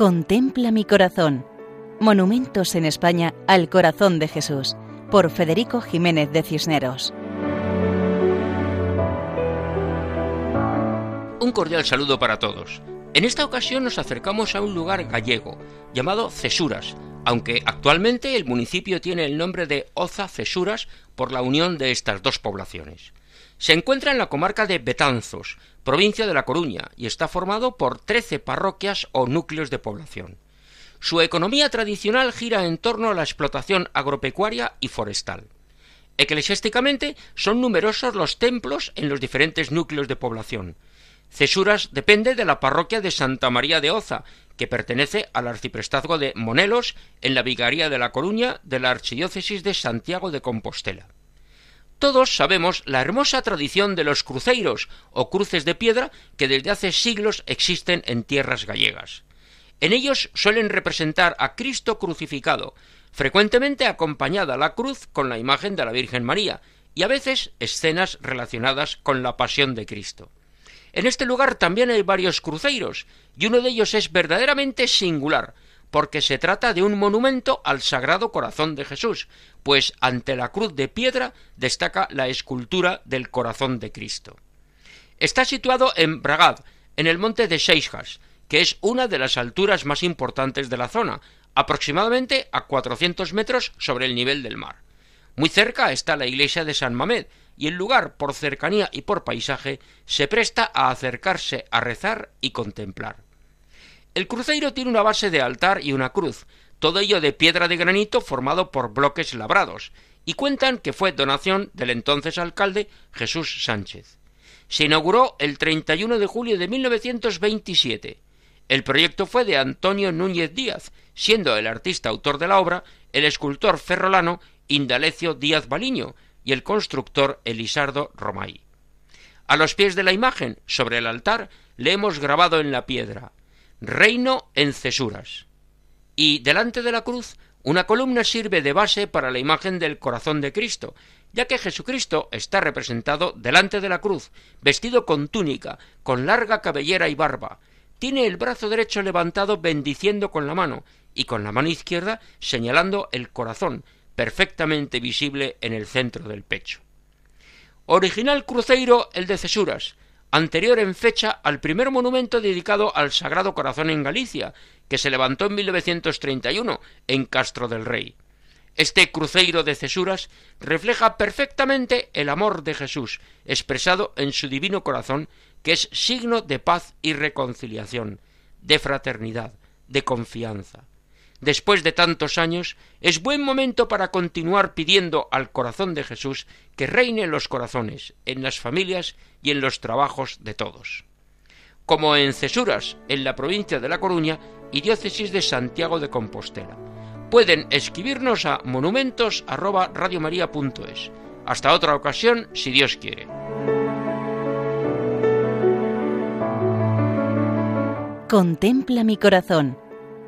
Contempla mi corazón. Monumentos en España al corazón de Jesús, por Federico Jiménez de Cisneros. Un cordial saludo para todos. En esta ocasión nos acercamos a un lugar gallego llamado Cesuras, aunque actualmente el municipio tiene el nombre de Oza Cesuras por la unión de estas dos poblaciones. Se encuentra en la comarca de Betanzos, provincia de La Coruña, y está formado por trece parroquias o núcleos de población. Su economía tradicional gira en torno a la explotación agropecuaria y forestal. Eclesiásticamente son numerosos los templos en los diferentes núcleos de población. Cesuras depende de la parroquia de Santa María de Oza, que pertenece al arciprestazgo de Monelos en la Vigaría de La Coruña de la Archidiócesis de Santiago de Compostela. Todos sabemos la hermosa tradición de los cruceiros o cruces de piedra que desde hace siglos existen en tierras gallegas. En ellos suelen representar a Cristo crucificado, frecuentemente acompañada la cruz con la imagen de la Virgen María, y a veces escenas relacionadas con la pasión de Cristo. En este lugar también hay varios cruceiros, y uno de ellos es verdaderamente singular, porque se trata de un monumento al Sagrado Corazón de Jesús, pues ante la cruz de piedra destaca la escultura del corazón de Cristo. Está situado en Bragad, en el monte de Seixas, que es una de las alturas más importantes de la zona, aproximadamente a 400 metros sobre el nivel del mar. Muy cerca está la iglesia de San Mamed, y el lugar, por cercanía y por paisaje, se presta a acercarse a rezar y contemplar. El cruceiro tiene una base de altar y una cruz, todo ello de piedra de granito formado por bloques labrados, y cuentan que fue donación del entonces alcalde Jesús Sánchez. Se inauguró el 31 de julio de 1927. El proyecto fue de Antonio Núñez Díaz, siendo el artista autor de la obra el escultor ferrolano Indalecio Díaz Baliño y el constructor Elisardo Romay. A los pies de la imagen, sobre el altar, le hemos grabado en la piedra Reino en cesuras y delante de la cruz una columna sirve de base para la imagen del corazón de Cristo, ya que Jesucristo está representado delante de la cruz, vestido con túnica, con larga cabellera y barba. Tiene el brazo derecho levantado bendiciendo con la mano y con la mano izquierda señalando el corazón, perfectamente visible en el centro del pecho. Original cruceiro el de Cesuras, anterior en fecha al primer monumento dedicado al Sagrado Corazón en Galicia, que se levantó en 1931 en Castro del Rey. Este cruceiro de cesuras refleja perfectamente el amor de Jesús, expresado en su divino corazón, que es signo de paz y reconciliación, de fraternidad, de confianza. Después de tantos años, es buen momento para continuar pidiendo al corazón de Jesús que reine en los corazones, en las familias y en los trabajos de todos. Como en Cesuras, en la provincia de La Coruña y diócesis de Santiago de Compostela. Pueden escribirnos a monumentos@radiomaria.es. Hasta otra ocasión, si Dios quiere. Contempla mi corazón.